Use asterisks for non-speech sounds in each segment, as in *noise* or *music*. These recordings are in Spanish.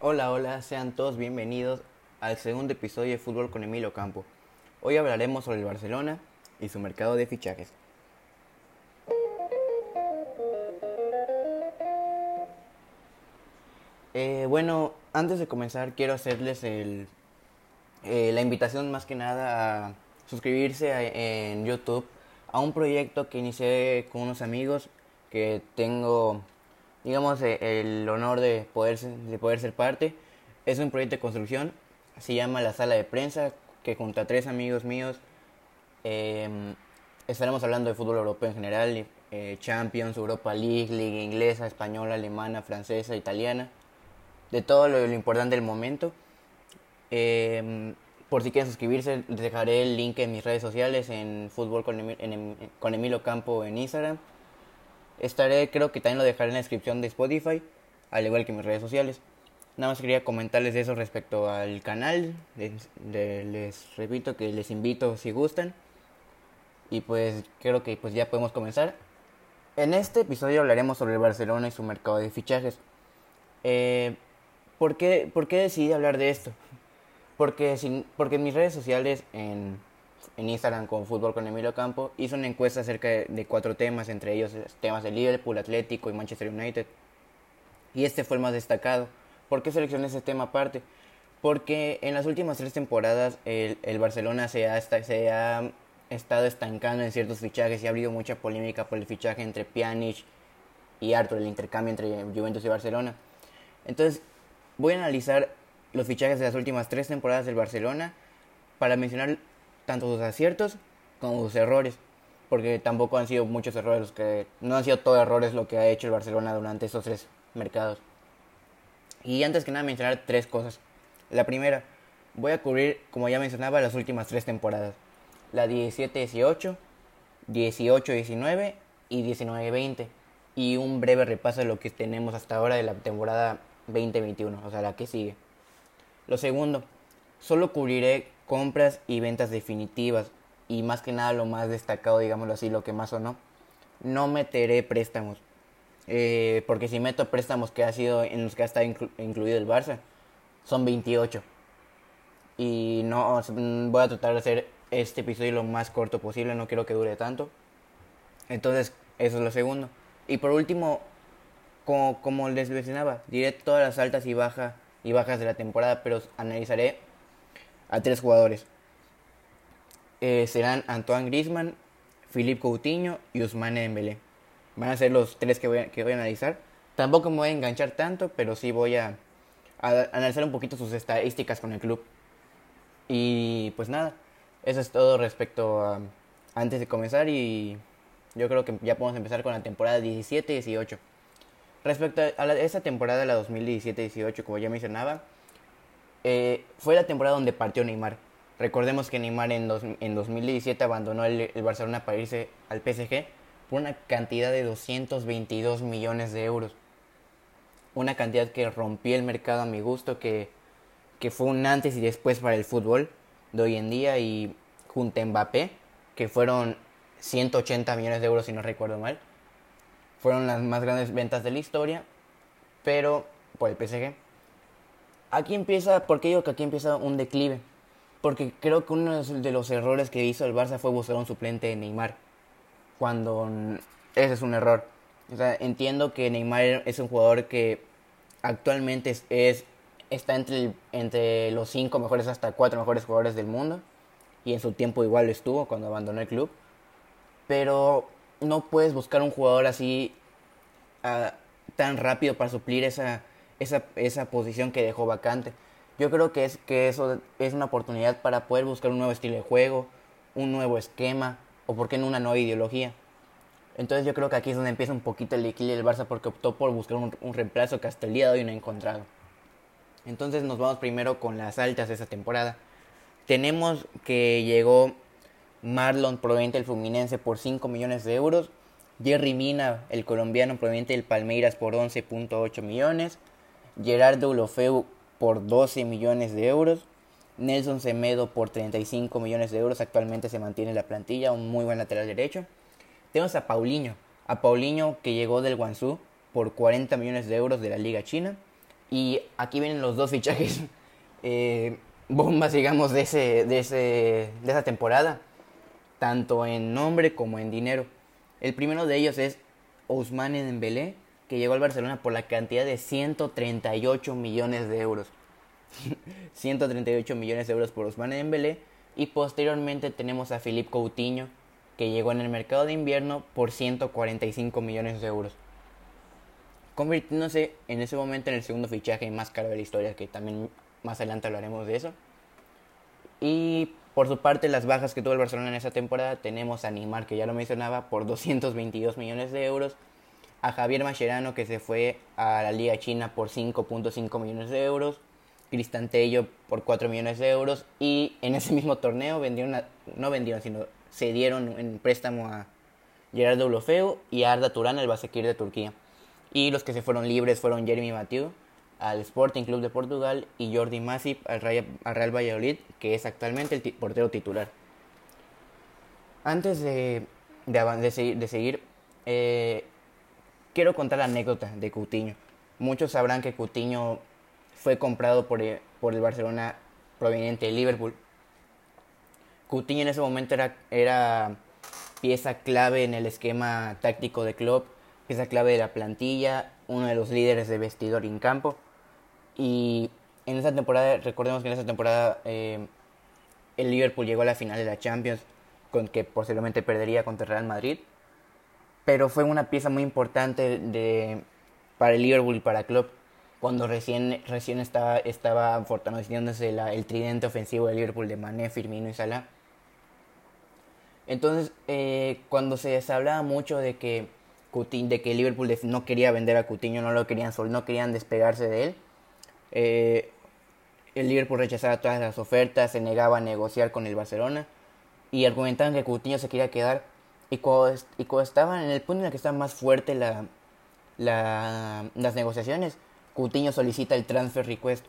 Hola, hola, sean todos bienvenidos al segundo episodio de Fútbol con Emilio Campo. Hoy hablaremos sobre el Barcelona y su mercado de fichajes. Eh, bueno, antes de comenzar quiero hacerles el, eh, la invitación más que nada a suscribirse en YouTube a un proyecto que inicié con unos amigos que tengo, digamos, el honor de poder, de poder ser parte. Es un proyecto de construcción, se llama La Sala de Prensa, que junto a tres amigos míos eh, estaremos hablando de fútbol europeo en general, eh, Champions, Europa League, Liga Inglesa, Española, Alemana, Francesa, Italiana, de todo lo, lo importante del momento. Eh, por si quieren suscribirse, les dejaré el link en mis redes sociales, en Fútbol con, Emi- en Em- con Emilio Campo en Instagram. Estaré, creo que también lo dejaré en la descripción de Spotify, al igual que mis redes sociales. Nada más quería comentarles eso respecto al canal. Les, repito que les invito si gustan. Y pues creo que pues ya podemos comenzar. En este episodio hablaremos sobre el Barcelona y su mercado de fichajes. Eh, ¿por, qué, ¿Por qué decidí hablar de esto? Porque, sin, porque en mis redes sociales, en, en Instagram con Fútbol con Emilio Campo, hice una encuesta acerca de, de cuatro temas, entre ellos temas de Liverpool, Atlético y Manchester United. Y este fue el más destacado. ¿Por qué seleccioné ese tema aparte? Porque en las últimas tres temporadas el, el Barcelona se ha, se ha estado estancando en ciertos fichajes y ha habido mucha polémica por el fichaje entre Pjanic y Arthur, el intercambio entre Juventus y Barcelona. Entonces, voy a analizar los fichajes de las últimas tres temporadas del Barcelona para mencionar tanto sus aciertos como sus errores. Porque tampoco han sido muchos errores los que. No han sido todos errores lo que ha hecho el Barcelona durante estos tres mercados. Y antes que nada mencionar tres cosas. La primera, voy a cubrir, como ya mencionaba, las últimas tres temporadas. La 17-18, 18-19 y 19-20. Y un breve repaso de lo que tenemos hasta ahora de la temporada 2021, o sea, la que sigue. Lo segundo, solo cubriré compras y ventas definitivas y más que nada lo más destacado, digámoslo así, lo que más o no. No meteré préstamos, eh, porque si meto préstamos que ha sido en los que ha estado inclu- incluido el Barça, son 28. Y no mm, voy a tratar de hacer este episodio lo más corto posible, no quiero que dure tanto. Entonces, eso es lo segundo. Y por último, como, como les mencionaba, diré todas las altas y, baja, y bajas de la temporada, pero analizaré a tres jugadores. Eh, serán Antoine Griezmann, Philippe Coutinho y Ousmane Dembélé. Van a ser los tres que voy a, que voy a analizar. Tampoco me voy a enganchar tanto, pero sí voy a, analizar un poquito sus estadísticas con el club. Y pues nada, eso es todo respecto a antes de comenzar y yo creo que ya podemos empezar con la temporada 17-18. Respecto a la- esa temporada, la 2017-18, como ya mencionaba, eh, fue la temporada donde partió Neymar. Recordemos que Neymar en, dos- en 2017 abandonó el, el Barcelona para irse al PSG por una cantidad de 222 millones de euros. Una cantidad que rompió el mercado a mi gusto, que, que fue un antes y después para el fútbol de hoy en día y junto a Mbappé, que fueron 180 millones de euros si no recuerdo mal. Fueron las más grandes ventas de la historia, pero por el PSG. Aquí empieza, ¿por qué digo que aquí empieza un declive? Porque creo que uno de los- errores que hizo el Barça fue buscar un suplente de Neymar. Cuando ese es un error. Entiendo que Neymar es un jugador que actualmente es, es- está entre, entre los cinco mejores hasta cuatro mejores jugadores del mundo. Y en su tiempo igual lo estuvo cuando abandonó el club. Pero no puedes buscar un jugador así ah, tan rápido para suplir esa, esa, esa posición que dejó vacante. Yo creo que, es, que eso es una oportunidad para poder buscar un nuevo estilo de juego, un nuevo esquema o por qué no una nueva ideología. Entonces yo creo que aquí es donde empieza un poquito el equilibrio del Barça porque optó por buscar un, un reemplazo que hasta el día de hoy no ha encontrado. Entonces nos vamos primero con las altas de esa temporada. Tenemos que llegó Marlon proveniente del Fluminense por 5 millones de euros. Jerry Mina, el colombiano proveniente del Palmeiras por 11.8 millones. Gerardo Ulofeu por 12 millones de euros. Nelson Semedo por 35 millones de euros. Actualmente se mantiene en la plantilla, un muy buen lateral derecho. Tenemos a Paulinho. A Paulinho que llegó del Guangzhou por 40 millones de euros de la Liga China. Y aquí vienen los dos fichajes *laughs* eh, bombas, digamos, de, ese, de, ese, de esa temporada, tanto en nombre como en dinero. El primero de ellos es Ousmane Dembélé, que llegó al Barcelona por la cantidad de 138 millones de euros. *laughs* 138 millones de euros por Ousmane Dembélé. Y posteriormente tenemos a Philippe Coutinho, que llegó en el mercado de invierno por 145 millones de euros. Convirtiéndose en ese momento en el segundo fichaje más caro de la historia, que también más adelante hablaremos de eso. Y por su parte, las bajas que tuvo el Barcelona en esa temporada, tenemos a Neymar, que ya lo mencionaba, por 222 millones de euros. A Javier Mascherano, que se fue a la Liga China por 5.5 millones de euros. Cristian Tello por 4 millones de euros. Y en ese mismo torneo vendieron, no vendieron, sino cedieron en préstamo a Gerardo Ulofeo y a Arda Turán, el Basekir de Turquía. Y los que se fueron libres fueron Jeremy Mathieu al Sporting Club de Portugal y Jordi Masip al Real, Valladolid, que es actualmente el portero titular. Antes de, de, seguir, eh, quiero contar la anécdota de Coutinho. Muchos sabrán que Coutinho fue comprado por, el Barcelona proveniente de Liverpool. Coutinho en ese momento era, pieza clave en el esquema táctico de club, pieza clave de la plantilla, uno de los líderes de vestidor en campo. Y en esa temporada, recordemos que en esa temporada eh, el Liverpool llegó a la final de la Champions, con que posiblemente perdería contra Real Madrid. Pero fue una pieza muy importante de, para el Liverpool y para el club cuando recién, recién estaba, estaba fortaleciéndose el tridente ofensivo del Liverpool de Mané, Firmino y Salah. Entonces, eh, cuando se, hablaba mucho de que, de que Liverpool no quería vender a Coutinho, no lo querían, no querían despegarse de él, eh, el Liverpool rechazaba todas las ofertas, se negaba a negociar con el Barcelona y argumentaban que Coutinho se quería quedar. Y cuando, y cuando estaban en el punto en el que está más fuerte la, las negociaciones, Coutinho solicita el transfer request.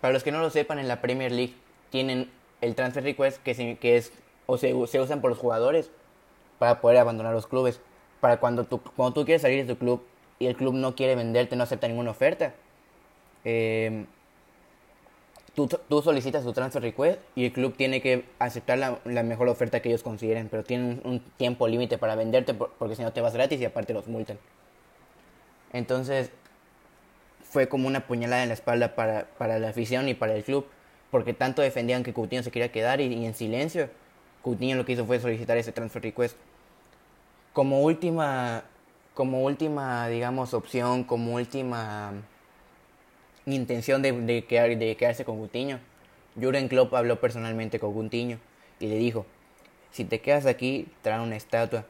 Para los que no lo sepan, en la Premier League tienen el transfer request que, que es o se, se, usan por los jugadores para poder abandonar los clubes. Para cuando tú, cuando tú quieres salir de tu club y el club no quiere venderte, no acepta ninguna oferta, eh, tú, solicitas tu transfer request y el club tiene que aceptar la, mejor oferta que ellos consideren, pero tienen un, tiempo límite para venderte porque si no te vas gratis y aparte los multan. Entonces fue como una puñalada en la espalda para, para la afición y para el club, porque tanto defendían que Coutinho se quería quedar y, en silencio Coutinho lo que hizo fue solicitar ese transfer request. Como última, como última, digamos, opción, como última intención de, quedarse con Coutinho. Jurgen Klopp habló personalmente con Coutinho y le dijo, si te quedas aquí, darán una estatua,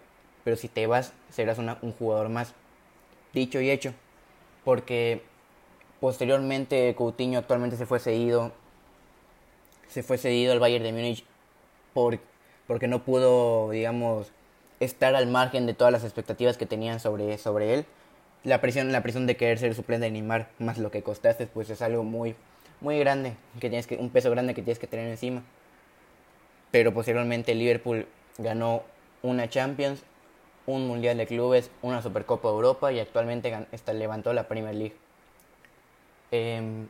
pero si te vas, serás un jugador más. Dicho y hecho, porque posteriormente Coutinho actualmente se fue cedido, se fue cedido al Bayern de Múnich por, porque no pudo, digamos, estar al margen de todas las expectativas que tenían sobre, sobre él la presión, la presión de querer ser suplente de Neymar, más lo que costaste, pues es algo muy, muy grande, que tienes que, un peso grande que tienes que tener encima. Pero posteriormente Liverpool ganó una Champions, un Mundial de Clubes, una Supercopa de Europa y actualmente está, levantó la Premier League. Em,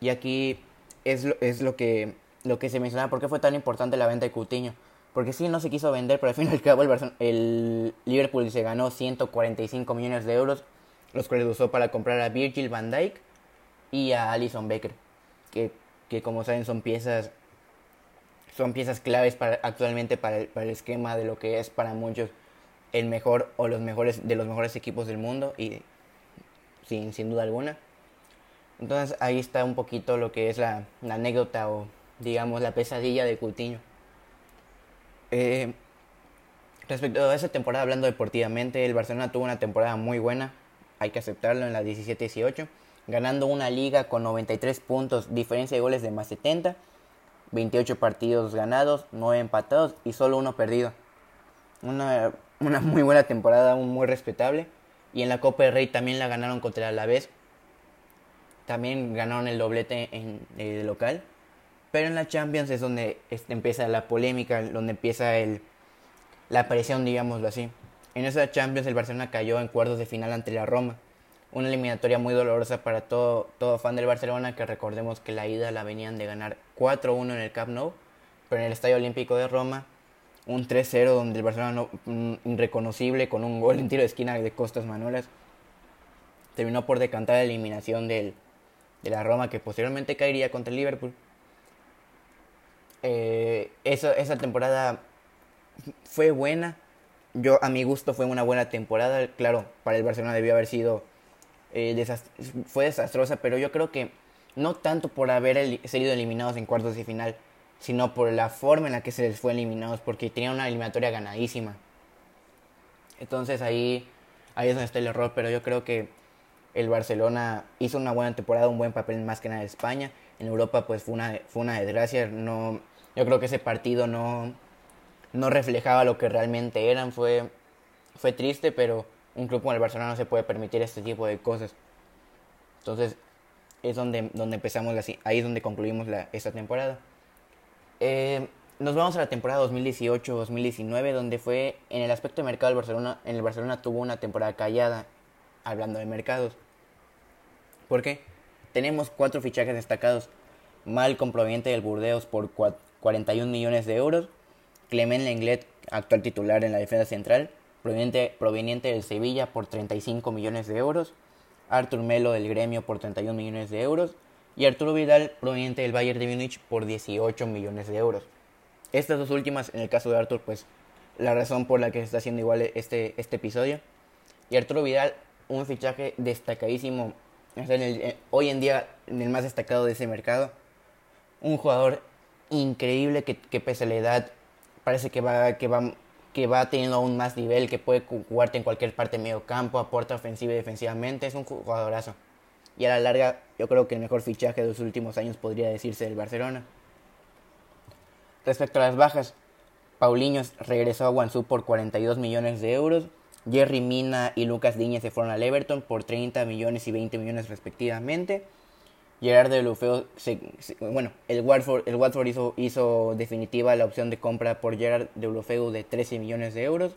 y aquí es lo, es lo que, lo que se menciona, ¿por qué fue tan importante la venta de Coutinho? Porque sí, no se quiso vender, pero al fin y al cabo el Liverpool se ganó 145 millones de euros los cuales usó para comprar a Virgil van Dijk y a Alison Becker, que, que como saben son piezas son piezas claves para, actualmente para el, para el esquema de lo que es para muchos el mejor o los mejores de los mejores equipos del mundo y sin, sin duda alguna. Entonces ahí está un poquito lo que es la, anécdota o digamos la pesadilla de Coutinho. Eh, respecto a esa temporada, hablando deportivamente, el Barcelona tuvo una temporada muy buena hay que aceptarlo en la 17-18, ganando una liga con 93 puntos, diferencia de goles de más 70, 28 partidos ganados, 9 empatados y solo uno perdido. Una, muy buena temporada, muy respetable. Y en la Copa del Rey también la ganaron contra el Alavés. También ganaron el doblete en el local. Pero en la Champions es donde este, empieza la polémica, donde empieza el, la presión, digámoslo así. En esa Champions el Barcelona cayó en cuartos de final ante la Roma. una eliminatoria muy dolorosa para todo, todo fan del Barcelona, que recordemos que la ida la venían de ganar 4-1 en el Camp Nou, pero en el Estadio Olímpico de Roma, un 3-0 donde el Barcelona no, irreconocible con un gol en tiro de esquina de Costas Manuelas terminó por decantar la eliminación del, de la Roma que posteriormente caería contra el Liverpool. Eh, esa temporada fue buena. Yo, a mi gusto, fue una buena temporada. Claro, para el Barcelona debió haber sido. Eh, fue desastrosa, pero yo creo que no tanto por haber sido eliminados en cuartos de final, sino por la forma en la que se les fue eliminados, porque tenían una eliminatoria ganadísima. Entonces ahí, ahí es donde está el error, pero yo creo que el Barcelona hizo una buena temporada, un buen papel más que nada en España. En Europa pues fue una, fue una desgracia. No, yo creo que ese partido no, no reflejaba lo que realmente eran. Fue, fue triste, pero un club como el Barcelona no se puede permitir este tipo de cosas. Entonces es donde, donde empezamos, ahí es donde concluimos la, esta temporada. Eh, nos vamos a la temporada 2018-2019, donde fue en el aspecto de mercado el Barcelona, en el Barcelona tuvo una temporada callada, hablando de mercados. ¿Por qué? Tenemos cuatro fichajes destacados. Malcom proveniente del Burdeos por 41 millones de euros. Clement Lenglet, actual titular en la defensa central, proveniente, proveniente del Sevilla por 35 millones de euros. Artur Melo del Gremio por 31 millones de euros. Y Arturo Vidal, proveniente del Bayern de Múnich, por 18 millones de euros. Estas dos últimas, en el caso de Artur, pues la razón por la que se está haciendo igual este, este episodio. Y Arturo Vidal, un fichaje destacadísimo eh, hoy en día en el más destacado de ese mercado. Un jugador increíble que, que pese a la edad parece que va, que, va, que va teniendo aún más nivel, que puede jugarte en cualquier parte de medio campo, aporta ofensiva y defensivamente. Es un jugadorazo. Y a la larga yo creo que el mejor fichaje de los últimos años podría decirse del Barcelona. Respecto a las bajas, Paulinho regresó a Guangzhou por 42 millones de euros Jerry Mina y Lucas Diñez se fueron al Everton por 30 millones y 20 millones respectivamente. Gerard de Lufeo, bueno, el Watford, el Watford hizo, hizo, definitiva la opción de compra por Gerard de Lufeu de 13 millones de euros.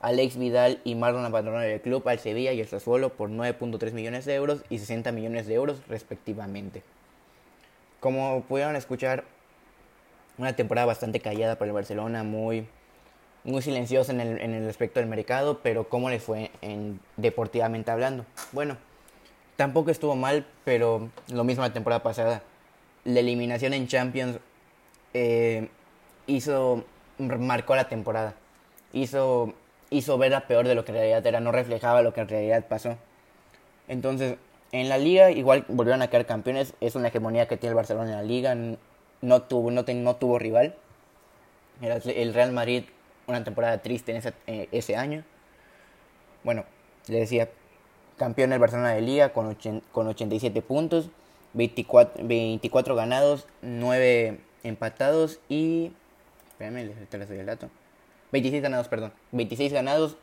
Alex Vidal y Marlon abandonaron el club al Sevilla y el Sassuolo por 9.3 millones de euros y 60 millones de euros respectivamente. Como pudieron escuchar, una temporada bastante callada para el Barcelona, muy muy silencioso en el, en el aspecto del mercado, pero ¿cómo le fue en, deportivamente hablando? Bueno, tampoco estuvo mal, pero lo mismo la temporada pasada. La eliminación en Champions eh, hizo, marcó la temporada. Hizo, hizo ver a peor de lo que en realidad era, no reflejaba lo que en realidad pasó. Entonces, en la liga igual volvieron a quedar campeones, es una hegemonía que tiene el Barcelona en la liga, no tuvo, no, no tuvo rival. El Real Madrid una temporada triste en eh, ese, año. Bueno, le decía, campeón del Barcelona de Liga con, con 87 puntos, 24, 24 ganados, 9 empatados y... Espérame, les doy el dato. 26 ganados, perdón. 26 ganados,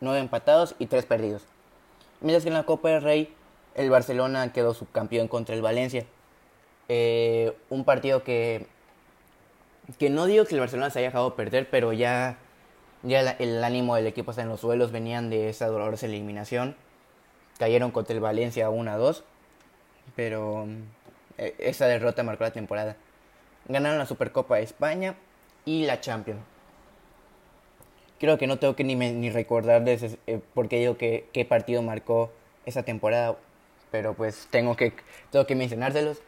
9 empatados y 3 perdidos. Mientras que en la Copa del Rey el Barcelona quedó subcampeón contra el Valencia. Eh, un partido que, que no digo que el Barcelona se haya dejado perder, pero ya ya el, ánimo del equipo está en los suelos, venían de esa dolorosa eliminación. Cayeron contra el Valencia 1 a 2, pero e, esa derrota marcó la temporada. Ganaron la Supercopa de España y la Champions. Creo que no tengo que ni, ni recordar de ese, eh, porque digo que qué partido marcó esa temporada, pero pues tengo que, tengo que mencionárselos.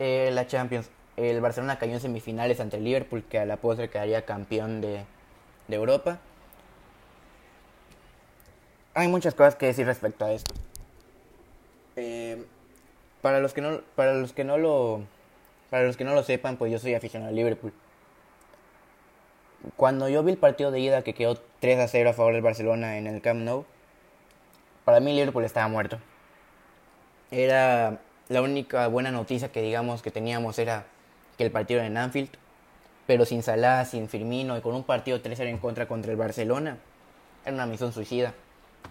Eh, la Champions. El Barcelona cayó en semifinales ante el Liverpool, que a la postre quedaría campeón de, de Europa. Hay muchas cosas que decir respecto a esto. Eh, para los que no, para los que no lo, para los que no lo sepan, pues yo soy aficionado al Liverpool. Cuando yo vi el partido de ida que quedó 3 a 0 a favor del Barcelona en el Camp Nou, para mí Liverpool estaba muerto. Era la única buena noticia que digamos que teníamos era que el partido en Anfield pero sin Salah, sin Firmino y con un partido 3-0 en contra contra el Barcelona, era una misión suicida.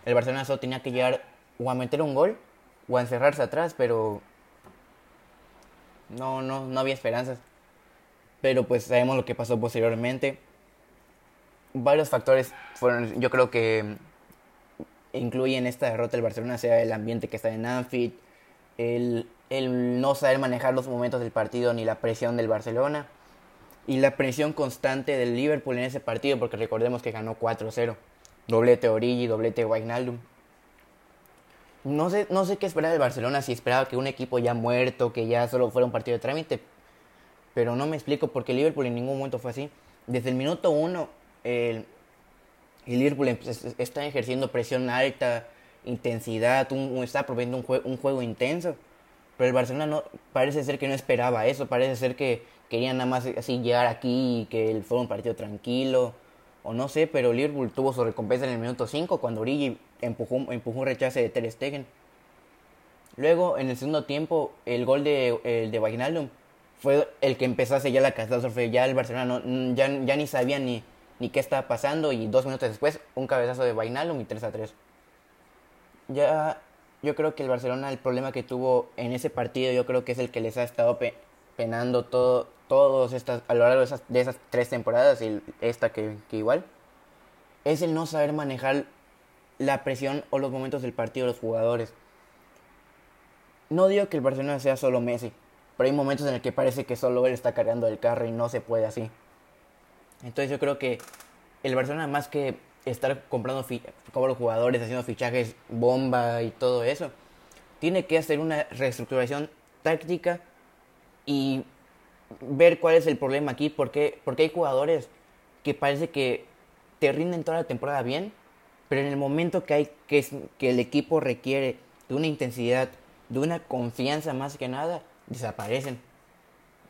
El Barcelona solo tenía que llegar o a meter un gol o a encerrarse atrás, pero no, no, no había esperanzas. Pero pues sabemos lo que pasó posteriormente. Varios factores fueron, yo creo que incluye en esta derrota del Barcelona sea el ambiente que está en Anfield, el, el no saber manejar los momentos del partido ni la presión del Barcelona y la presión constante del Liverpool en ese partido porque recordemos que ganó 4-0. Doblete Origi, doblete Wijnaldum. No sé, no sé qué esperaba del Barcelona, si esperaba que un equipo ya muerto, que ya solo fuera un partido de trámite. Pero no me explico porque Liverpool en ningún momento fue así. Desde el minuto uno, el, el Liverpool está ejerciendo presión alta, intensidad, está proveyendo un, un juego intenso. Pero el Barcelona no, parece ser que no esperaba eso, parece ser que querían nada más así llegar aquí y que fuera un partido tranquilo, o no sé, pero Liverpool tuvo su recompensa en el minuto 5 cuando Origi empujó, empujó un rechace de Ter Stegen. Luego, en el segundo tiempo, el gol de, el de fue el que empezó a sellar la catástrofe. Ya el Barcelona ya, ya ni sabía ni, ni qué estaba pasando y dos minutos después un cabezazo de Wijnaldum y 3 a 3. Ya yo creo que el Barcelona el problema que tuvo en ese partido yo creo que es el que les ha estado penando todo todos estas a lo largo de esas, de esas tres temporadas y esta que, que igual es el no saber manejar la presión o los momentos del partido de los jugadores. No digo que el Barcelona sea solo Messi, pero hay momentos en el que parece que solo él está cargando el carro y no se puede así. Entonces yo creo que el Barcelona más que estar comprando los jugadores, haciendo fichajes bomba y todo eso, tiene que hacer una reestructuración táctica y ver cuál es el problema aquí, porque, porque hay jugadores que parece que te rinden toda la temporada bien, pero en el momento que hay que, que el equipo requiere de una intensidad, de una confianza más que nada, desaparecen.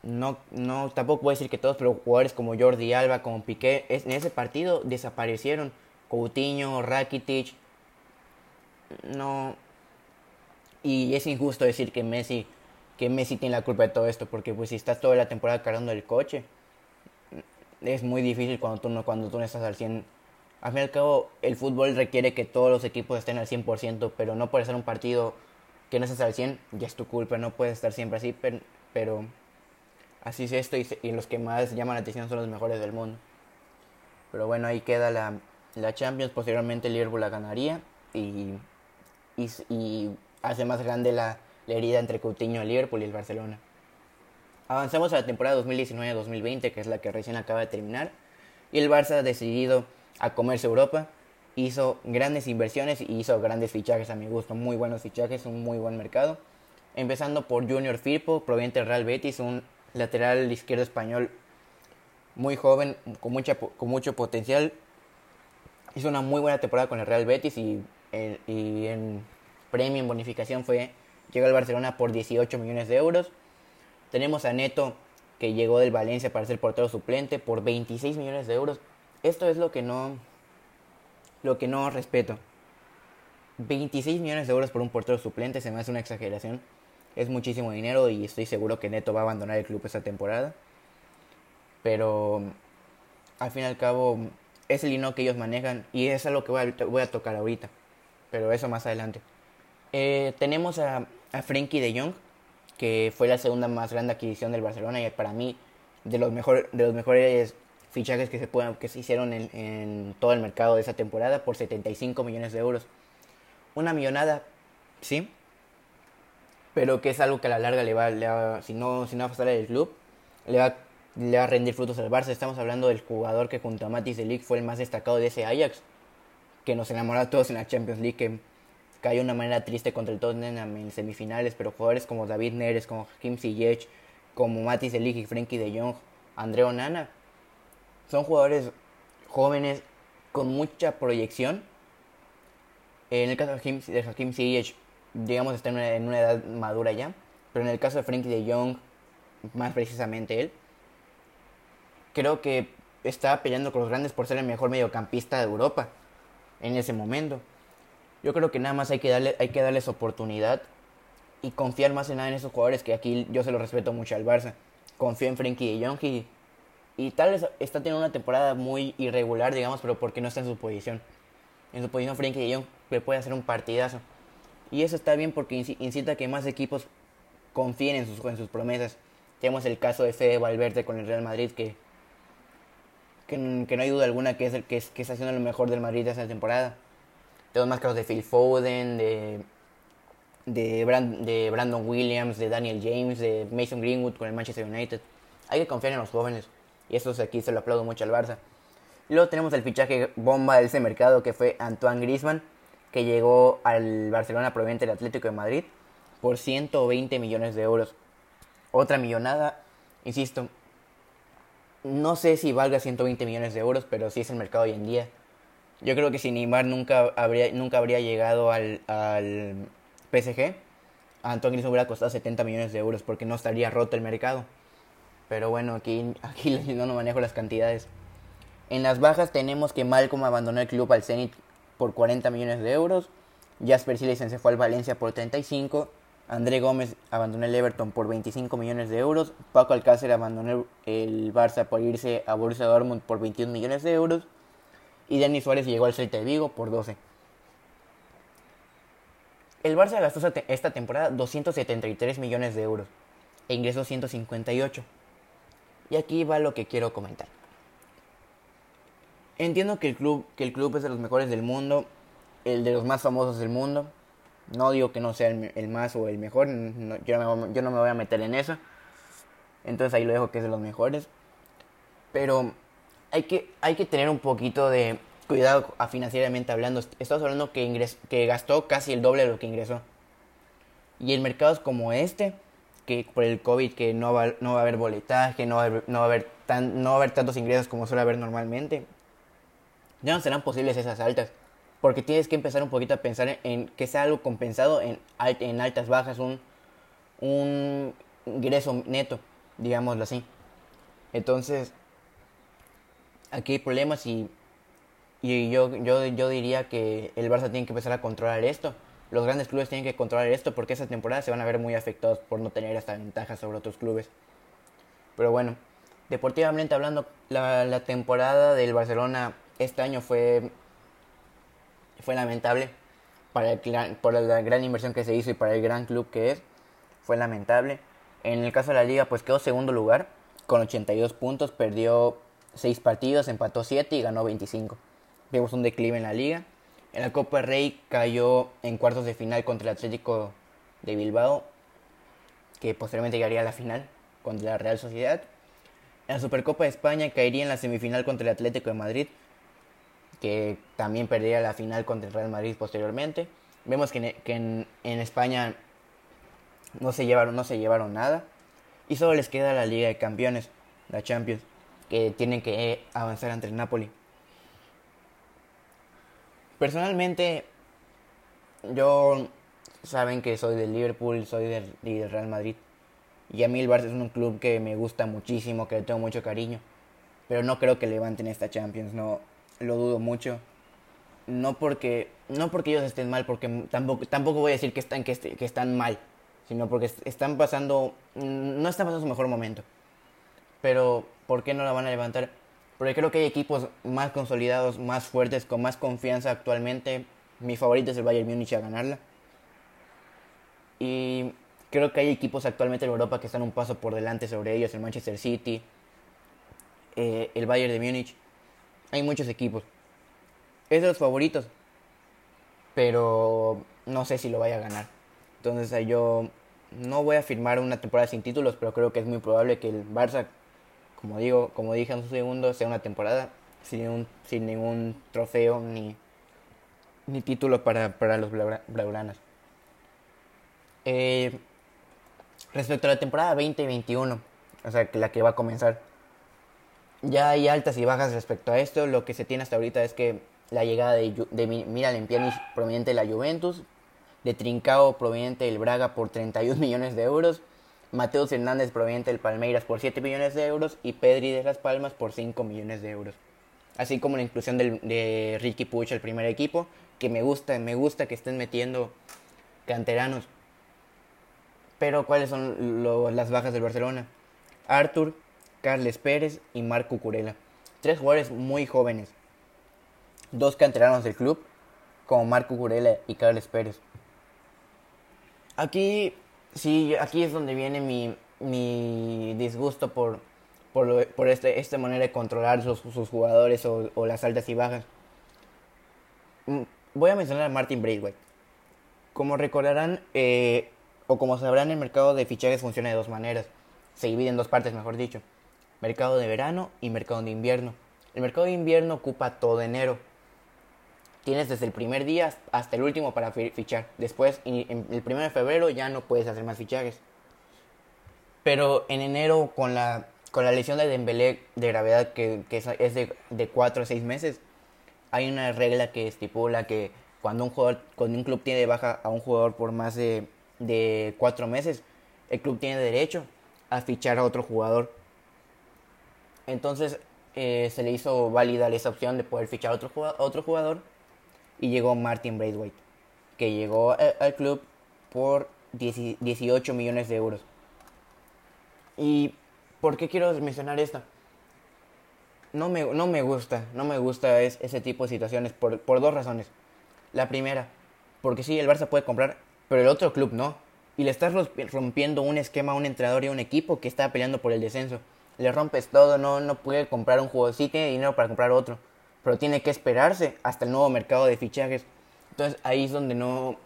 No, no, tampoco puedo decir que todos, pero jugadores como Jordi Alba, como Piqué, en ese partido desaparecieron. Coutinho, Rakitic, no. Y es injusto decir que Messi, que Messi tiene la culpa de todo esto, porque pues si estás toda la temporada cargando el coche, es muy difícil cuando tú no, cuando tú no estás al 100. Al fin y al cabo, el fútbol requiere que todos los equipos estén al 100%, pero no puede ser un partido que no estés al 100, ya es tu culpa, no puedes estar siempre así, pero, así es esto y, los que más llaman la atención son los mejores del mundo. Pero bueno, ahí queda la, la Champions, posteriormente Liverpool la ganaría y, y, hace más grande la, la, herida entre Coutinho, el Liverpool y el Barcelona. Avanzamos a la temporada 2019-2020, que es la que recién acaba de terminar, y el Barça ha decidido a comerse Europa, hizo grandes inversiones y hizo grandes fichajes a mi gusto, muy buenos fichajes, un muy buen mercado. Empezando por Junior Firpo, proveniente del Real Betis, un lateral izquierdo español muy joven, con, mucha, con mucho potencial, hizo una muy buena temporada con el Real Betis y, y en premio, en bonificación, fue llegó al Barcelona por 18 millones de euros. Tenemos a Neto, que llegó del Valencia para ser portero suplente, por 26 millones de euros. Esto es lo que no, lo que no respeto. 26 millones de euros por un portero suplente se me hace una exageración. Es muchísimo dinero y estoy seguro que Neto va a abandonar el club esta temporada. Pero al fin y al cabo es el lino que ellos manejan y es algo que voy a, voy a tocar ahorita, pero eso más adelante. Eh, tenemos a, a Frenkie de Jong, que fue la segunda más grande adquisición del Barcelona y para mí de los, mejor, de los mejores fichajes que se, puedan, que se hicieron en, todo el mercado de esa temporada por 75 millones de euros. Una millonada, sí, pero que es algo que a la larga le va, le va si, no, si no va a pasar el club, le va le va a rendir frutos al Barça. Estamos hablando del jugador que junto a Matis de fue el más destacado de ese Ajax, que nos enamoró a todos en la Champions League, cayó de una manera triste contra el Tottenham en semifinales, pero jugadores como David Neres, como Hakim Ziyech, como Matis y Frenkie de Jong, André Onana, son jugadores jóvenes con mucha proyección. En el caso de Hakim, de Ziyech, digamos, está en una, edad madura ya, pero en el caso de Frenkie de Jong, más precisamente él, creo que estaba peleando con los grandes por ser el mejor mediocampista de Europa en ese momento. Yo creo que nada más hay que, darle, hay que darles oportunidad y confiar más en nada en esos jugadores que aquí yo se lo respeto mucho al Barça. Confío en Frenkie de Jong y, y tal vez está teniendo una temporada muy irregular, digamos, pero porque no está en su posición. En su posición Frenkie de Jong le puede hacer un partidazo. Y eso está bien porque incita a que más equipos confíen en sus, en sus promesas. Tenemos el caso de Fede Valverde con el Real Madrid que que, no hay duda alguna que es el que, que está haciendo lo mejor del Madrid esta temporada. De más caros de Phil Foden, de, de, de Brandon Williams, de Daniel James, de Mason Greenwood con el Manchester United. Hay que confiar en los jóvenes. Y eso aquí se lo aplaudo mucho al Barça. luego tenemos el fichaje bomba de ese mercado que fue Antoine Griezmann, que llegó al Barcelona proveniente del Atlético de Madrid por 120 millones de euros. Otra millonada, insisto, no sé si valga 120 millones de euros, pero sí es el mercado hoy en día. Yo creo que si Neymar nunca habría, nunca habría llegado al, al PSG, a Griezmann hubiera costado 70 millones de euros porque no estaría roto el mercado. Pero bueno, aquí, aquí *laughs* no manejo las cantidades. En las bajas tenemos que Malcolm abandonó el club al Zenit por 40 millones de euros. Jasper Silesen se fue al Valencia por 35. André Gómez abandonó el Everton por 25 millones de euros. Paco Alcácer abandonó el Barça por irse a Borussia Dortmund por 21 millones de euros. Y Denis Suárez llegó al Celta de Vigo por 12. El Barça gastó esta temporada 273 millones de euros e ingresó 158. Y aquí va lo que quiero comentar. Entiendo que el club, que el club es de los mejores del mundo, el de los más famosos del mundo. No digo que no sea el, más o el mejor, yo, no, yo no me voy a meter en eso. Entonces ahí lo dejo que es de los mejores. Pero hay que, hay que tener un poquito de cuidado financieramente hablando. Estamos hablando que, que gastó casi el doble de lo que ingresó. Y en mercados como este, que por el COVID que no va, no va a haber boletaje, no va a haber, no va a haber, tan, no va a haber tantos ingresos como suele haber normalmente, ya no serán posibles esas altas. Porque tienes que empezar un poquito a pensar en, que sea algo compensado en, en altas, bajas, un, un ingreso neto, digámoslo así. Entonces, aquí hay problemas y, y yo, yo, yo diría que el Barça tiene que empezar a controlar esto. Los grandes clubes tienen que controlar esto porque esa temporada se van a ver muy afectados por no tener esta ventaja sobre otros clubes. Pero bueno, deportivamente hablando, la, temporada del Barcelona este año fue, fue lamentable para el, por la gran inversión que se hizo y para el gran club que es. Fue lamentable. En el caso de la liga, pues quedó segundo lugar con 82 puntos, perdió 6 partidos, empató 7 y ganó 25. Vimos un declive en la liga. En la Copa Rey cayó en cuartos de final contra el Atlético de Bilbao, que posteriormente llegaría a la final contra la Real Sociedad. En la Supercopa de España caería en la semifinal contra el Atlético de Madrid, que también perdería la final contra el Real Madrid posteriormente. Vemos que, en, España no se, llevaron, no se llevaron nada. Y solo les queda la Liga de Campeones, la Champions, que tienen que avanzar ante el Napoli. Personalmente, yo saben que soy del Liverpool, soy del, Real Madrid. Y a mí el Barça es un club que me gusta muchísimo, que le tengo mucho cariño. Pero no creo que levanten esta Champions, no lo dudo mucho. No porque, no porque ellos estén mal, porque tampoco, tampoco voy a decir que están, que, están mal, sino porque están pasando, no están pasando su mejor momento. Pero, ¿por qué no la van a levantar? Porque creo que hay equipos más consolidados, más fuertes, con más confianza actualmente. Mi favorito es el Bayern Múnich a ganarla. Y creo que hay equipos actualmente en Europa que están un paso por delante sobre ellos. El Manchester City, eh, el Bayern de Múnich. Hay muchos equipos. Es de los favoritos. Pero no sé si lo vaya a ganar. Entonces yo no voy a firmar una temporada sin títulos, pero creo que es muy probable que el Barça como digo, como dije en un segundo, sea una temporada sin, un, sin ningún trofeo ni, ni título para, para los Blaugranas. Eh, respecto a la temporada 2021, o sea, la que va a comenzar, ya hay altas y bajas respecto a esto. Lo que se tiene hasta ahorita es que la llegada de, de Pjanic proveniente de la Juventus, de Trincao proveniente del Braga por 31 millones de euros, Mateus Hernández proveniente del Palmeiras por 7 millones de euros y Pedri de Las Palmas por 5 millones de euros. Así como la inclusión de Ricky Puch al primer equipo, que me gusta, me gusta que estén metiendo canteranos. Pero ¿cuáles son las bajas del Barcelona? Arthur, Carles Pérez y Marco Curela. Tres jugadores muy jóvenes. Dos canteranos del club, como Marco Curela y Carles Pérez. Aquí sí, aquí es donde viene mi, mi disgusto por, por, este, esta manera de controlar sus, sus jugadores o, las altas y bajas. Mm, voy a mencionar a Martin Braithwaite. Como recordarán, eh, o como sabrán, el mercado de fichajes funciona de dos maneras. Se divide en dos partes, mejor dicho. Mercado de verano y mercado de invierno. El mercado de invierno ocupa todo enero. Tienes desde el primer día hasta el último para fichar. Después, el 1 de febrero ya no puedes hacer más fichajes. Pero en enero, con la, con la lesión de Dembélé de gravedad que, que es de, de 4 a 6 meses, hay una regla que estipula que cuando un jugador, cuando un club tiene de baja a un jugador por más de, de cuatro meses, el club tiene derecho a fichar a otro jugador. Entonces eh, se le hizo válida esa opción de poder fichar a otro, otro jugador y llegó Martin Braithwaite, que llegó al club por 18 millones de euros. ¿Y por qué quiero mencionar esto? no me, no me gusta, no me gusta ese tipo de situaciones por, por dos razones. La primera, porque sí, el Barça puede comprar, pero el otro club no. Y le estás rompiendo un esquema a un entrenador y a un equipo que está peleando por el descenso. Le rompes todo, no, no puede comprar un juego. Sí tiene dinero para comprar otro, pero tiene que esperarse hasta el nuevo mercado de fichajes. Entonces ahí es donde no.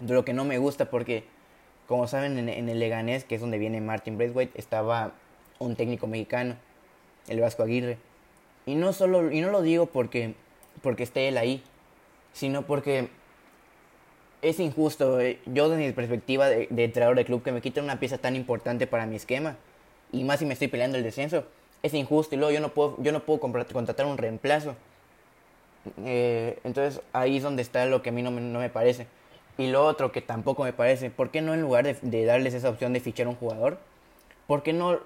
De lo que no me gusta, porque como saben, en, el Leganés, que es donde viene Martin Braithwaite, estaba un técnico mexicano el Vasco Aguirre. Y no solo, y no lo digo porque, porque esté él ahí, sino porque es injusto. Eh, yo desde mi perspectiva de, entrenador de club que me quiten una pieza tan importante para mi esquema, y más si me estoy peleando el descenso, es injusto. Y luego yo no puedo, yo no puedo contratar un reemplazo. Eh, entonces ahí es donde está lo que a mí no me, no me, parece. Y lo otro que tampoco me parece, ¿por qué no en lugar de, de darles esa opción de fichar un jugador, ¿por qué no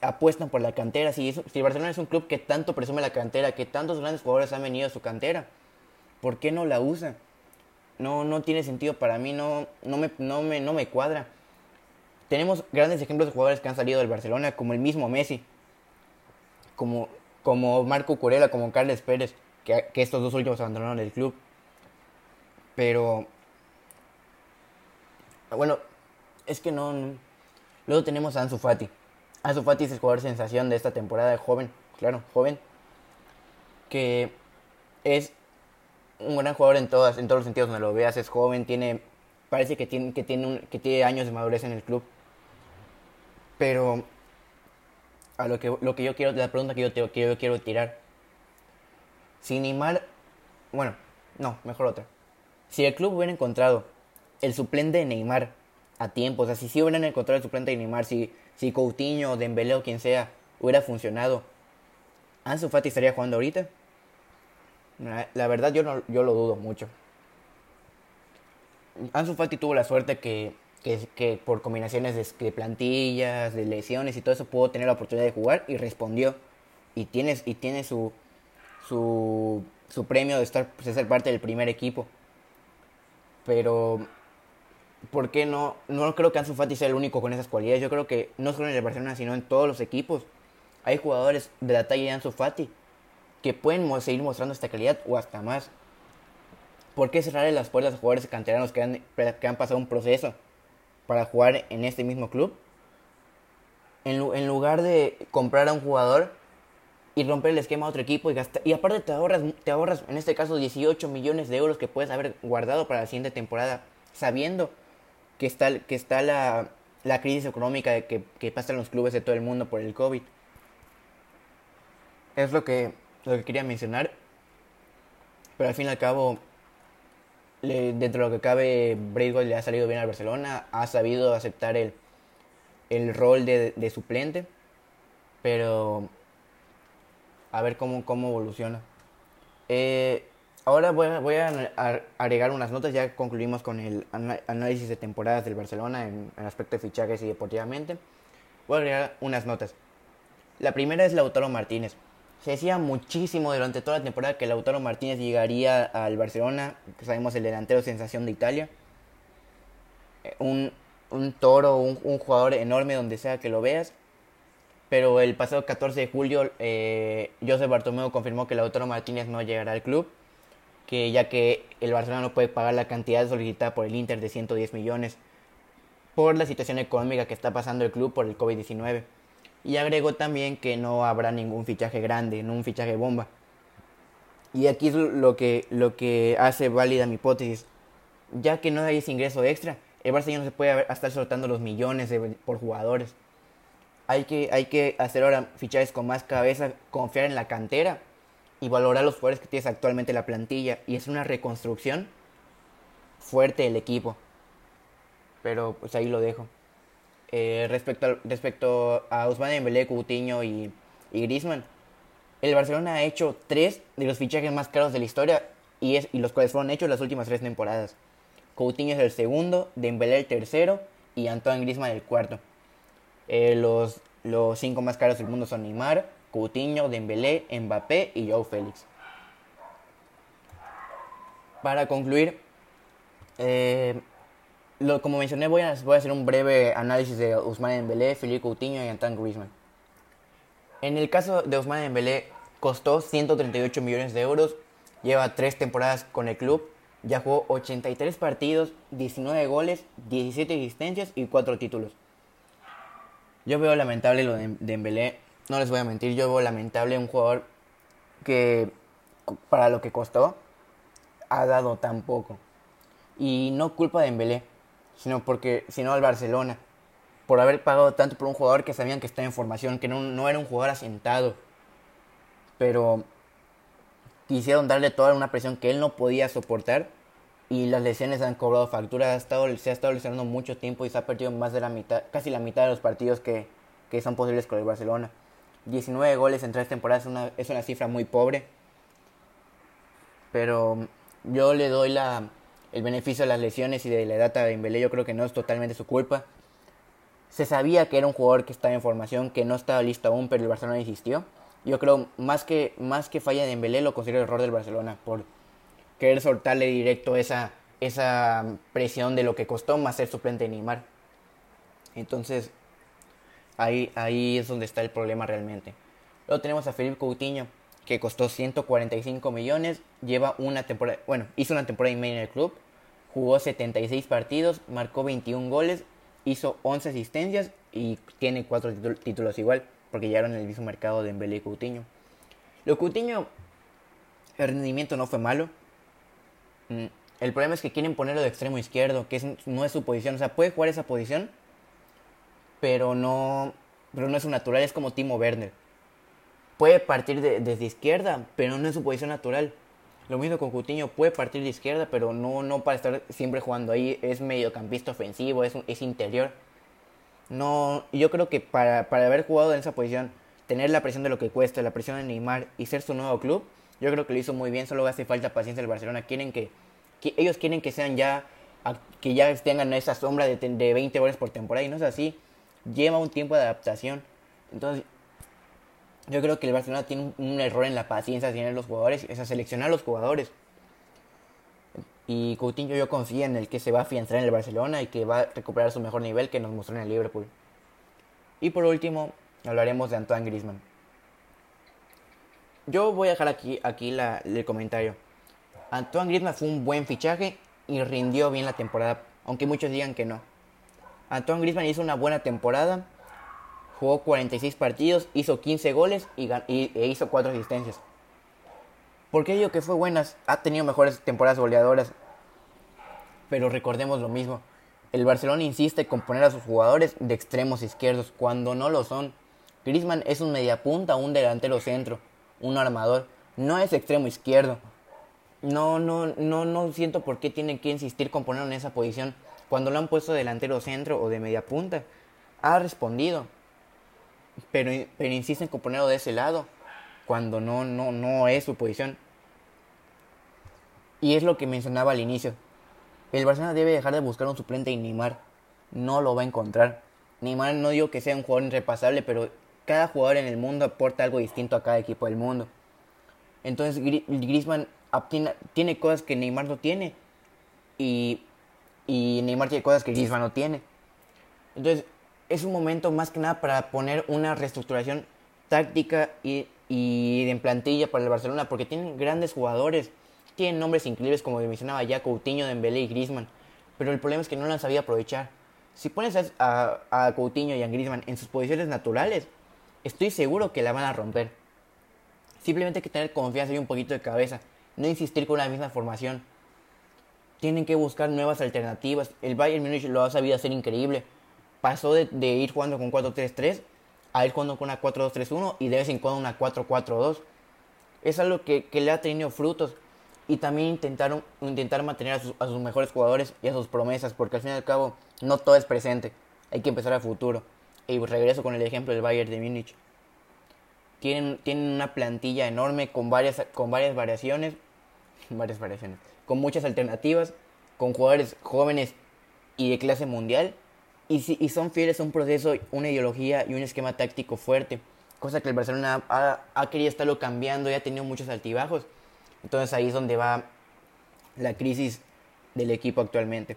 apuestan por la cantera. Si, si Barcelona es un club que tanto presume la cantera, que tantos grandes jugadores han venido a su cantera, ¿por qué no la usan? No, no tiene sentido para mí, no, no, me, no, me, no me cuadra. Tenemos grandes ejemplos de jugadores que han salido del Barcelona, como el mismo Messi, como, como Marco Curela, como Carles Pérez, que, estos dos últimos abandonaron el club. Pero, bueno, es que no. Luego tenemos a Ansu Fati Ansu Fati es el jugador sensación de esta temporada, joven, claro, joven, que es un gran jugador en todas, en todos los sentidos donde lo veas, es joven, tiene, parece que tiene, que tiene, que tiene años de madurez en el club, pero a lo que, lo que yo quiero, la pregunta que yo, te, yo quiero tirar, si Neymar, bueno, no, mejor otra, si el club hubiera encontrado el suplente de Neymar a tiempo, o sea, si sí hubieran encontrado el suplente de Neymar, si si Coutinho, Dembélé o quien sea hubiera funcionado, ¿Ansu Fati estaría jugando ahorita? La verdad yo, no, yo lo dudo mucho. Ansu Fati tuvo la suerte que, que, por combinaciones de, plantillas, de lesiones y todo eso pudo tener la oportunidad de jugar y respondió. Y tiene, y tiene su, su, su premio de, estar, de ser parte del primer equipo. Pero ¿por qué no? No creo que Ansu Fati sea el único con esas cualidades. Yo creo que no solo en el Barcelona, sino en todos los equipos. Hay jugadores de la talla de Ansu Fati que pueden seguir mostrando esta calidad o hasta más. ¿Por qué cerrarle las puertas a jugadores canteranos que han, que han pasado un proceso para jugar en este mismo club? En, en, lugar de comprar a un jugador y romper el esquema a otro equipo y gastar. Y aparte te ahorras, te ahorras en este caso 18 millones de euros que puedes haber guardado para la siguiente temporada, sabiendo que está, que está la, la crisis económica que, que pasan los clubes de todo el mundo por el COVID. Es lo que, lo que quería mencionar. Pero al fin y al cabo, dentro de lo que cabe, Braithwaite le ha salido bien al Barcelona. Ha sabido aceptar el, el rol de, de suplente. Pero a ver cómo, cómo evoluciona. Eh, Ahora voy a, agregar unas notas, ya concluimos con el análisis de temporadas del Barcelona en, el aspecto de fichajes y deportivamente. Voy a agregar unas notas. La primera es Lautaro Martínez. Se decía muchísimo durante toda la temporada que Lautaro Martínez llegaría al Barcelona, que sabemos el delantero sensación de Italia. Eh, un, toro, un, jugador enorme donde sea que lo veas. Pero el pasado 14 de julio, eh, José Bartomeu confirmó que Lautaro Martínez no llegará al club que ya que el Barcelona no puede pagar la cantidad solicitada por el Inter de 110 millones por la situación económica que está pasando el club por el COVID-19. Y agregó también que no habrá ningún fichaje grande, no un fichaje bomba. Y aquí es lo que, lo que hace válida mi hipótesis. Ya que no hay ese ingreso extra, el Barça ya no se puede estar soltando los millones por jugadores. Hay que, hay que hacer ahora fichajes con más cabeza, confiar en la cantera y valorar los jugadores que tienes actualmente en la plantilla. Y es una reconstrucción fuerte del equipo. Pero pues ahí lo dejo. Eh, respecto, a, respecto a Ousmane Dembélé, Coutinho y, y Griezmann, el Barcelona ha hecho tres de los fichajes más caros de la historia y, es, y los cuales fueron hechos las últimas tres temporadas. Coutinho es el segundo, Dembélé el tercero y Antoine Griezmann el cuarto. Eh, los, los cinco más caros del mundo son Neymar, Coutinho, Dembélé, Mbappé y Joe Félix. Para concluir, eh, como mencioné, voy a, hacer un breve análisis de Ousmane Dembélé, Felipe Coutinho y Antoine Griezmann. En el caso de Ousmane Dembélé, costó 138 millones de euros, lleva tres temporadas con el club, ya jugó 83 partidos, 19 goles, 17 asistencias y 4 títulos. Yo veo lamentable lo de Dembélé, no les voy a mentir, yo veo lamentable un jugador que para lo que costó ha dado tan poco. Y no culpa de Dembélé, sino porque sino al Barcelona por haber pagado tanto por un jugador que sabían que está en formación, que no, no era un jugador asentado. Pero quisieron darle toda una presión que él no podía soportar y las lesiones han cobrado factura, ha estado, se ha estado lesionando mucho tiempo y se ha perdido más de la mitad, casi la mitad de los partidos que, que son posibles con el Barcelona. 19 goles en tres temporadas es una, es una cifra muy pobre, pero yo le doy la, el beneficio de las lesiones y de la edad de Dembélé, yo creo que no es totalmente su culpa. Se sabía que era un jugador que estaba en formación, que no estaba listo aún, pero el Barcelona insistió. Yo creo más que más que falla de Dembélé lo considero error del Barcelona por querer soltarle directo esa, esa presión de lo que costó más ser suplente de Neymar. Entonces, ahí, ahí es donde está el problema realmente. Luego tenemos a Felipe Coutinho, que costó 145 millones, lleva una temporada, bueno, hizo una temporada y media en el club, jugó 76 partidos, marcó 21 goles, hizo 11 asistencias y tiene 4 títulos igual, porque llegaron en el mismo mercado de Mbele y Coutinho. Lo Coutinho, el rendimiento no fue malo, Mm, el problema es que quieren ponerlo de extremo izquierdo, que no es su posición. O sea, puede jugar esa posición, pero no, pero no es su natural. Es como Timo Werner. Puede partir desde izquierda, pero no es su posición natural. Lo mismo con Coutinho, puede partir de izquierda, pero no, no para estar siempre jugando ahí. Es mediocampista ofensivo, es, es interior. No, yo creo que para, para haber jugado en esa posición, tener la presión de lo que cuesta, la presión de Neymar y ser su nuevo club, yo creo que lo hizo muy bien, solo hace falta paciencia el Barcelona. Quieren que, ellos quieren que sean ya que ya tengan esa sombra de, de 20 goles por temporada y no es así. Lleva un tiempo de adaptación. Entonces, yo creo que el Barcelona tiene un, error en la paciencia tener los jugadores, es a seleccionar los jugadores. Y Coutinho yo confío en el que se va a afianzar en el Barcelona y que va a recuperar su mejor nivel que nos mostró en el Liverpool. Y por último, hablaremos de Antoine Griezmann. Yo voy a dejar aquí, aquí la, el comentario. Antoine Griezmann fue un buen fichaje y rindió bien la temporada, aunque muchos digan que no. Antoine Griezmann hizo una buena temporada, jugó 46 partidos, hizo 15 goles y, e hizo 4 asistencias. ¿Por qué digo que fue buenas? Ha tenido mejores temporadas goleadoras. Pero recordemos lo mismo. El Barcelona insiste en poner a sus jugadores de extremos izquierdos cuando no lo son. Griezmann es un mediapunta un delantero centro un armador, no es extremo izquierdo. No, no, no, no siento por qué tienen que insistir con ponerlo en esa posición. Cuando lo han puesto delantero centro o de media punta, ha respondido. Pero, pero insisten con ponerlo de ese lado, cuando no, no, no es su posición. Y es lo que mencionaba al inicio. El Barcelona debe dejar de buscar un suplente y Neymar no lo va a encontrar. Neymar no digo que sea un jugador irrepasable, pero cada jugador en el mundo aporta algo distinto a cada equipo del mundo. Entonces Griezmann tiene cosas que Neymar no tiene y, y Neymar tiene cosas que Griezmann no tiene. Entonces es un momento más que nada para poner una reestructuración táctica y, y en plantilla para el Barcelona porque tienen grandes jugadores, tienen nombres increíbles como mencionaba ya Coutinho, Dembélé y Griezmann, pero el problema es que no las sabía aprovechar. Si pones a, a Coutinho y a Griezmann en sus posiciones naturales, estoy seguro que la van a romper. Simplemente hay que tener confianza y un poquito de cabeza. No insistir con la misma formación. Tienen que buscar nuevas alternativas. El Bayern Múnich lo ha sabido hacer increíble. Pasó de, ir jugando con 4-3-3 a ir jugando con una 4-2-3-1 y de vez en cuando una 4-4-2. Es algo que, que, le ha tenido frutos. Y también intentaron, intentar mantener a sus, a sus mejores jugadores y a sus promesas, porque al fin y al cabo no todo es presente. Hay que empezar a futuro. Y regreso con el ejemplo del Bayern de Múnich. Tienen, tienen una plantilla enorme con varias, con varias variaciones. *laughs* Varias variaciones. Con muchas alternativas. Con jugadores jóvenes y de clase mundial. Y, si, y son fieles a un proceso, una ideología y un esquema táctico fuerte. Cosa que el Barcelona ha, querido estarlo cambiando y ha tenido muchos altibajos. Entonces ahí es donde va la crisis del equipo actualmente.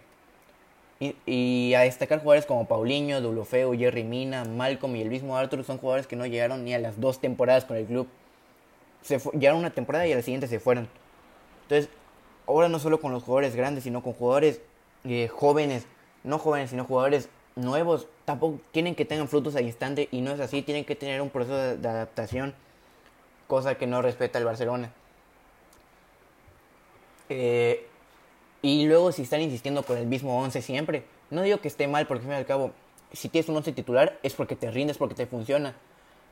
Y, a destacar jugadores como Paulinho, Dulofeu, Jerry Mina, Malcolm y el mismo Arthur son jugadores que no llegaron ni a las dos temporadas con el club. Se llegaron una temporada y a la siguiente se fueron. Entonces, ahora no solo con los jugadores grandes, sino con jugadores eh, jóvenes, no jóvenes, sino jugadores nuevos, tampoco tienen que tengan frutos al instante y no es así, tienen que tener un proceso de, adaptación, cosa que no respeta el Barcelona. Eh, y luego si están insistiendo con el mismo 11 siempre, no digo que esté mal porque al fin y al cabo, si tienes un 11 titular es porque te rindes, porque te funciona.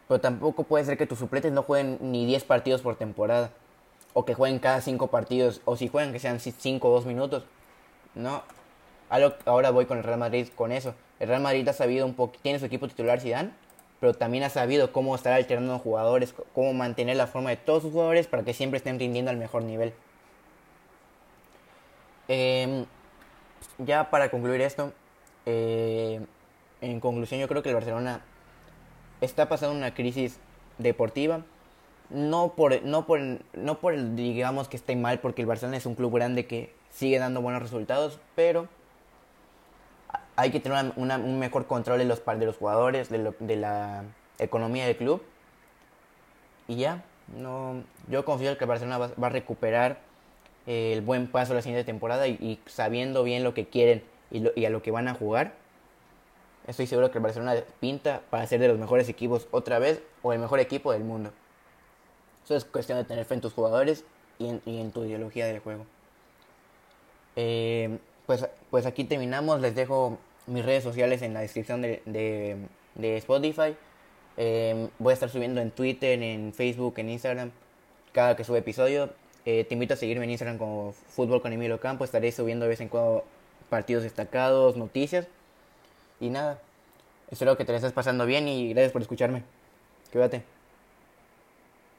Pero tampoco puede ser que tus suplentes no jueguen ni 10 partidos por temporada. O que jueguen cada 5 partidos. O si juegan que sean 5 o 2 minutos. No. Ahora voy con el Real Madrid con eso. El Real Madrid ha sabido un poco, tiene su equipo titular Zidane, pero también ha sabido cómo estar alternando jugadores, cómo mantener la forma de todos sus jugadores para que siempre estén rindiendo al mejor nivel. Eh, ya para concluir esto, eh, en conclusión yo creo que el Barcelona está pasando una crisis deportiva. No por, no por, no por digamos que esté mal, porque el Barcelona es un club grande que sigue dando buenos resultados, pero hay que tener un mejor control de los, de los jugadores, de, de la economía del club. Y ya, no, yo confío que el Barcelona va a recuperar el buen paso la siguiente temporada y, sabiendo bien lo que quieren y, a lo que van a jugar, estoy seguro que el Barcelona pinta para ser de los mejores equipos otra vez o el mejor equipo del mundo. Eso es cuestión de tener fe en tus jugadores y en, tu ideología del juego. Eh, pues, pues aquí terminamos. Les dejo mis redes sociales en la descripción de, de, Spotify. Eh, voy a estar subiendo en Twitter, en Facebook, en Instagram cada que sube episodio. Eh, te invito a seguirme en Instagram como Fútbol con Emilio Campo. Estaré subiendo de vez en cuando partidos destacados, noticias. Y nada, espero que te la estés pasando bien y gracias por escucharme. Quédate.